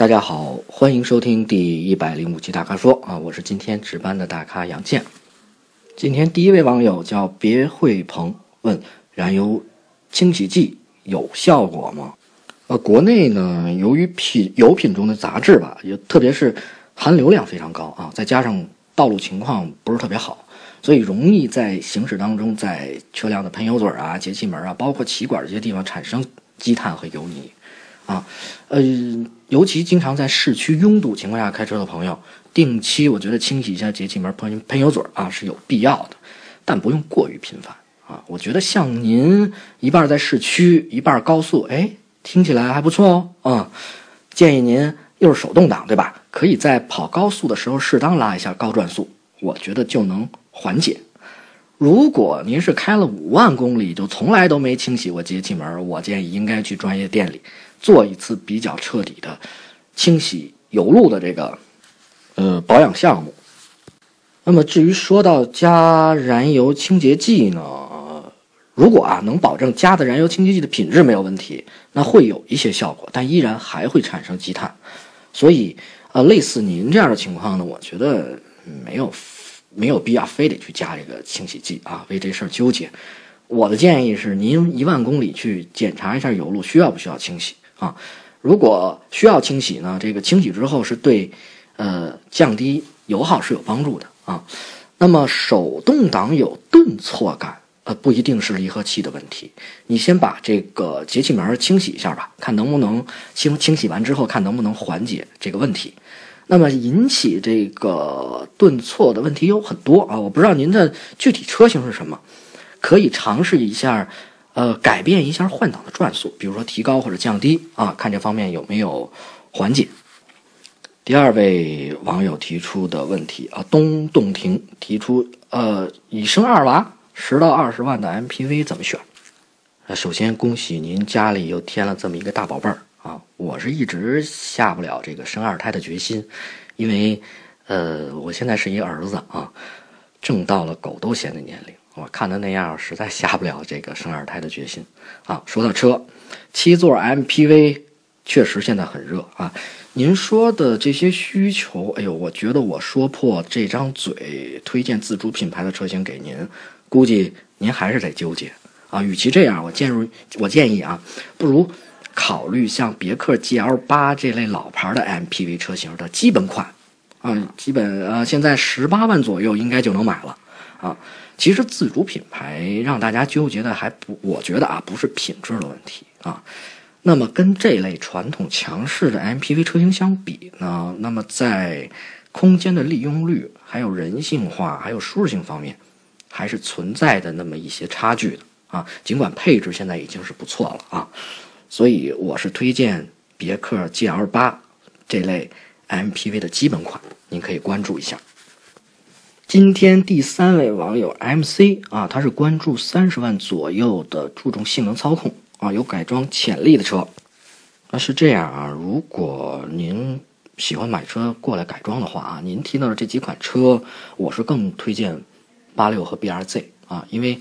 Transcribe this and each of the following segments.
大家好，欢迎收听第一百零五期大咖说啊，我是今天值班的大咖杨健。今天第一位网友叫别会鹏问：燃油清洗剂有效果吗？呃，国内呢，由于品油品中的杂质吧，也特别是含硫量非常高啊，再加上道路情况不是特别好，所以容易在行驶当中，在车辆的喷油嘴啊、节气门啊，包括气管这些地方产生积碳和油泥。啊，呃，尤其经常在市区拥堵情况下开车的朋友，定期我觉得清洗一下节气门、喷喷油嘴啊是有必要的，但不用过于频繁啊。我觉得像您一半在市区，一半高速，哎，听起来还不错哦。啊，建议您又是手动挡，对吧？可以在跑高速的时候适当拉一下高转速，我觉得就能缓解。如果您是开了五万公里就从来都没清洗过节气门，我建议应该去专业店里。做一次比较彻底的清洗油路的这个呃保养项目。那么至于说到加燃油清洁剂呢，如果啊能保证加的燃油清洁剂的品质没有问题，那会有一些效果，但依然还会产生积碳。所以呃类似您这样的情况呢，我觉得没有没有必要非得去加这个清洗剂啊，为这事儿纠结。我的建议是，您一万公里去检查一下油路，需要不需要清洗？啊，如果需要清洗呢，这个清洗之后是对，呃，降低油耗是有帮助的啊。那么手动挡有顿挫感，呃，不一定是离合器的问题。你先把这个节气门清洗一下吧，看能不能清清洗完之后，看能不能缓解这个问题。那么引起这个顿挫的问题有很多啊，我不知道您的具体车型是什么，可以尝试一下。呃，改变一下换挡的转速，比如说提高或者降低啊，看这方面有没有缓解。第二位网友提出的问题啊，东洞庭提出，呃，已生二娃，十到二十万的 MPV 怎么选？呃，首先恭喜您家里又添了这么一个大宝贝儿啊！我是一直下不了这个生二胎的决心，因为呃，我现在是一儿子啊，正到了狗都嫌的年龄。我看他那样，实在下不了这个生二胎的决心啊。说到车，七座 MPV 确实现在很热啊。您说的这些需求，哎呦，我觉得我说破这张嘴推荐自主品牌的车型给您，估计您还是得纠结啊。与其这样，我建议我建议啊，不如考虑像别克 GL 八这类老牌的 MPV 车型的基本款啊，基本呃现在十八万左右应该就能买了啊。其实自主品牌让大家纠结的还不，我觉得啊不是品质的问题啊。那么跟这类传统强势的 MPV 车型相比呢，那么在空间的利用率、还有人性化、还有舒适性方面，还是存在的那么一些差距的啊。尽管配置现在已经是不错了啊，所以我是推荐别克 GL 八这类 MPV 的基本款，您可以关注一下。今天第三位网友 MC 啊，他是关注三十万左右的注重性能操控啊，有改装潜力的车。那是这样啊，如果您喜欢买车过来改装的话啊，您提到的这几款车，我是更推荐八六和 BRZ 啊，因为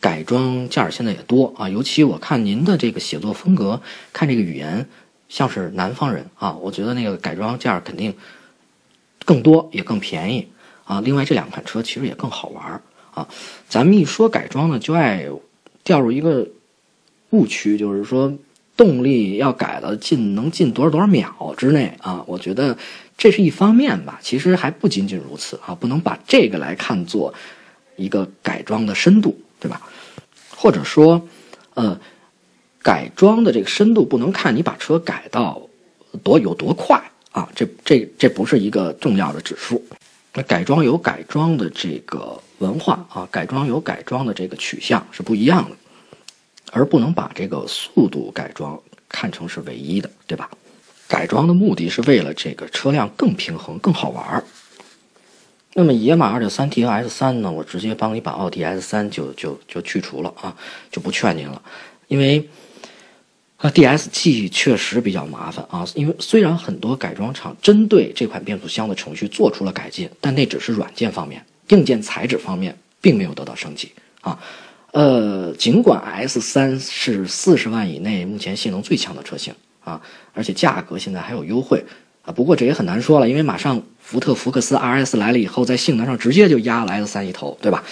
改装件儿现在也多啊，尤其我看您的这个写作风格，看这个语言像是南方人啊，我觉得那个改装件儿肯定更多也更便宜。啊，另外这两款车其实也更好玩啊。咱们一说改装呢，就爱掉入一个误区，就是说动力要改到进能进多少多少秒之内啊。我觉得这是一方面吧，其实还不仅仅如此啊，不能把这个来看作一个改装的深度，对吧？或者说，呃，改装的这个深度不能看你把车改到多有多快啊，这这这不是一个重要的指数。那改装有改装的这个文化啊，改装有改装的这个取向是不一样的，而不能把这个速度改装看成是唯一的，对吧？改装的目的是为了这个车辆更平衡、更好玩儿。那么野马 2.3T 和 S3 呢？我直接帮你把奥迪 S3 就就就去除了啊，就不劝您了，因为。啊，DSG 确实比较麻烦啊，因为虽然很多改装厂针对这款变速箱的程序做出了改进，但那只是软件方面，硬件材质方面并没有得到升级啊。呃，尽管 S3 是四十万以内目前性能最强的车型啊，而且价格现在还有优惠啊。不过这也很难说了，因为马上福特福克斯 RS 来了以后，在性能上直接就压了 S 三一头，对吧？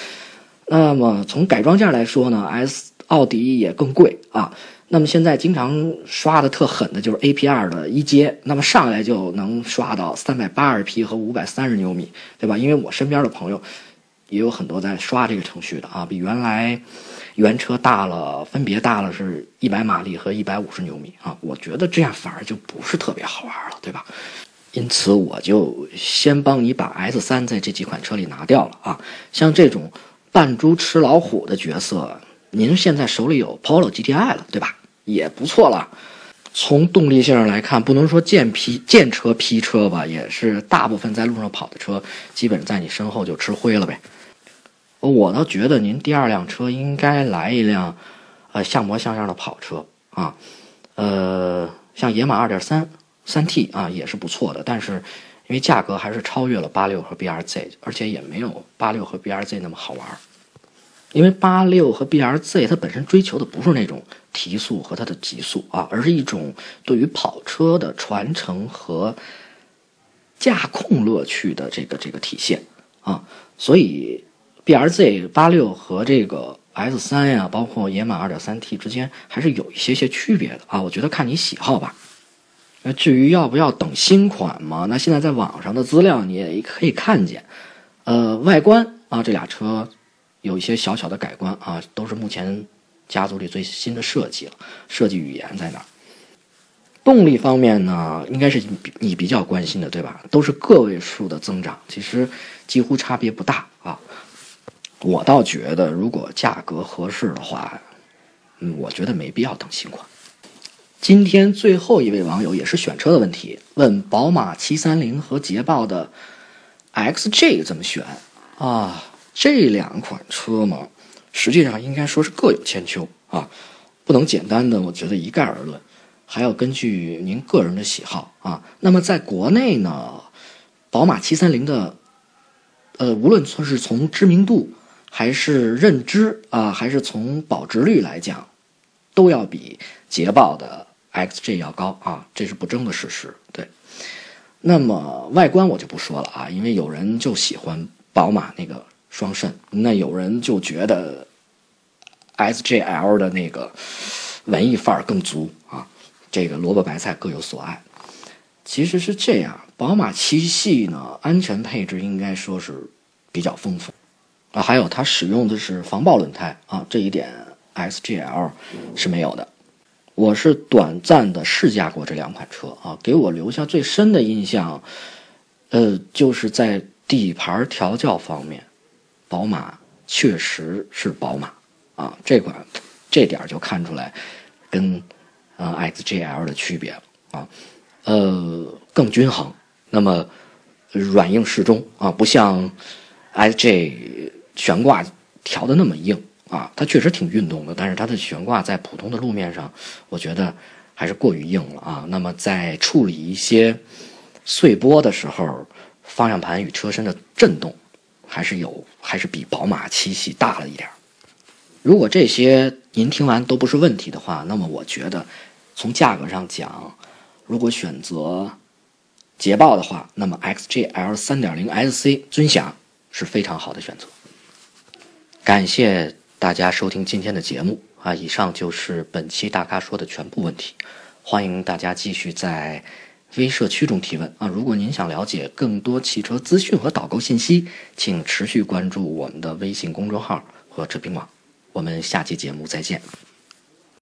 那么从改装件来说呢，S 奥迪也更贵啊。那么现在经常刷的特狠的就是 A P 二的一阶，那么上来就能刷到三百八十匹和五百三十牛米，对吧？因为我身边的朋友也有很多在刷这个程序的啊，比原来原车大了，分别大了是一百马力和一百五十牛米啊。我觉得这样反而就不是特别好玩了，对吧？因此我就先帮你把 S 三在这几款车里拿掉了啊。像这种扮猪吃老虎的角色，您现在手里有 Polo GTI 了，对吧？也不错了。从动力性上来看，不能说见批见车批车吧，也是大部分在路上跑的车，基本在你身后就吃灰了呗。我倒觉得您第二辆车应该来一辆，呃，像模像样的跑车啊，呃，像野马二点三三 T 啊，也是不错的。但是因为价格还是超越了八六和 BRZ，而且也没有八六和 BRZ 那么好玩。因为八六和 B R Z 它本身追求的不是那种提速和它的极速啊，而是一种对于跑车的传承和驾控乐趣的这个这个体现啊，所以 B R Z 八六和这个 S 三呀，包括野马二点三 T 之间还是有一些些区别的啊，我觉得看你喜好吧。那至于要不要等新款嘛，那现在在网上的资料你也可以看见，呃，外观啊，这俩车。有一些小小的改观啊，都是目前家族里最新的设计了。设计语言在哪？动力方面呢，应该是你你比较关心的，对吧？都是个位数的增长，其实几乎差别不大啊。我倒觉得，如果价格合适的话，嗯，我觉得没必要等新款。今天最后一位网友也是选车的问题，问宝马七三零和捷豹的 XJ 怎么选啊？这两款车嘛，实际上应该说是各有千秋啊，不能简单的我觉得一概而论，还要根据您个人的喜好啊。那么在国内呢，宝马七三零的，呃，无论说是从知名度还是认知啊，还是从保值率来讲，都要比捷豹的 XJ 要高啊，这是不争的事实。对，那么外观我就不说了啊，因为有人就喜欢宝马那个。双肾，那有人就觉得 S J L 的那个文艺范儿更足啊，这个萝卜白菜各有所爱。其实是这样，宝马七系呢，安全配置应该说是比较丰富啊，还有它使用的是防爆轮胎啊，这一点 S J L 是没有的。我是短暂的试驾过这两款车啊，给我留下最深的印象，呃，就是在底盘调教方面。宝马确实是宝马啊，这款这点就看出来跟呃 XJL 的区别了啊，呃更均衡，那么软硬适中啊，不像 SJ 悬挂调的那么硬啊，它确实挺运动的，但是它的悬挂在普通的路面上，我觉得还是过于硬了啊。那么在处理一些碎波的时候，方向盘与车身的震动。还是有，还是比宝马七系大了一点如果这些您听完都不是问题的话，那么我觉得从价格上讲，如果选择捷豹的话，那么 XJL 3.0 SC 尊享是非常好的选择。感谢大家收听今天的节目啊！以上就是本期大咖说的全部问题，欢迎大家继续在。微社区中提问啊！如果您想了解更多汽车资讯和导购信息，请持续关注我们的微信公众号和车评网。我们下期节目再见。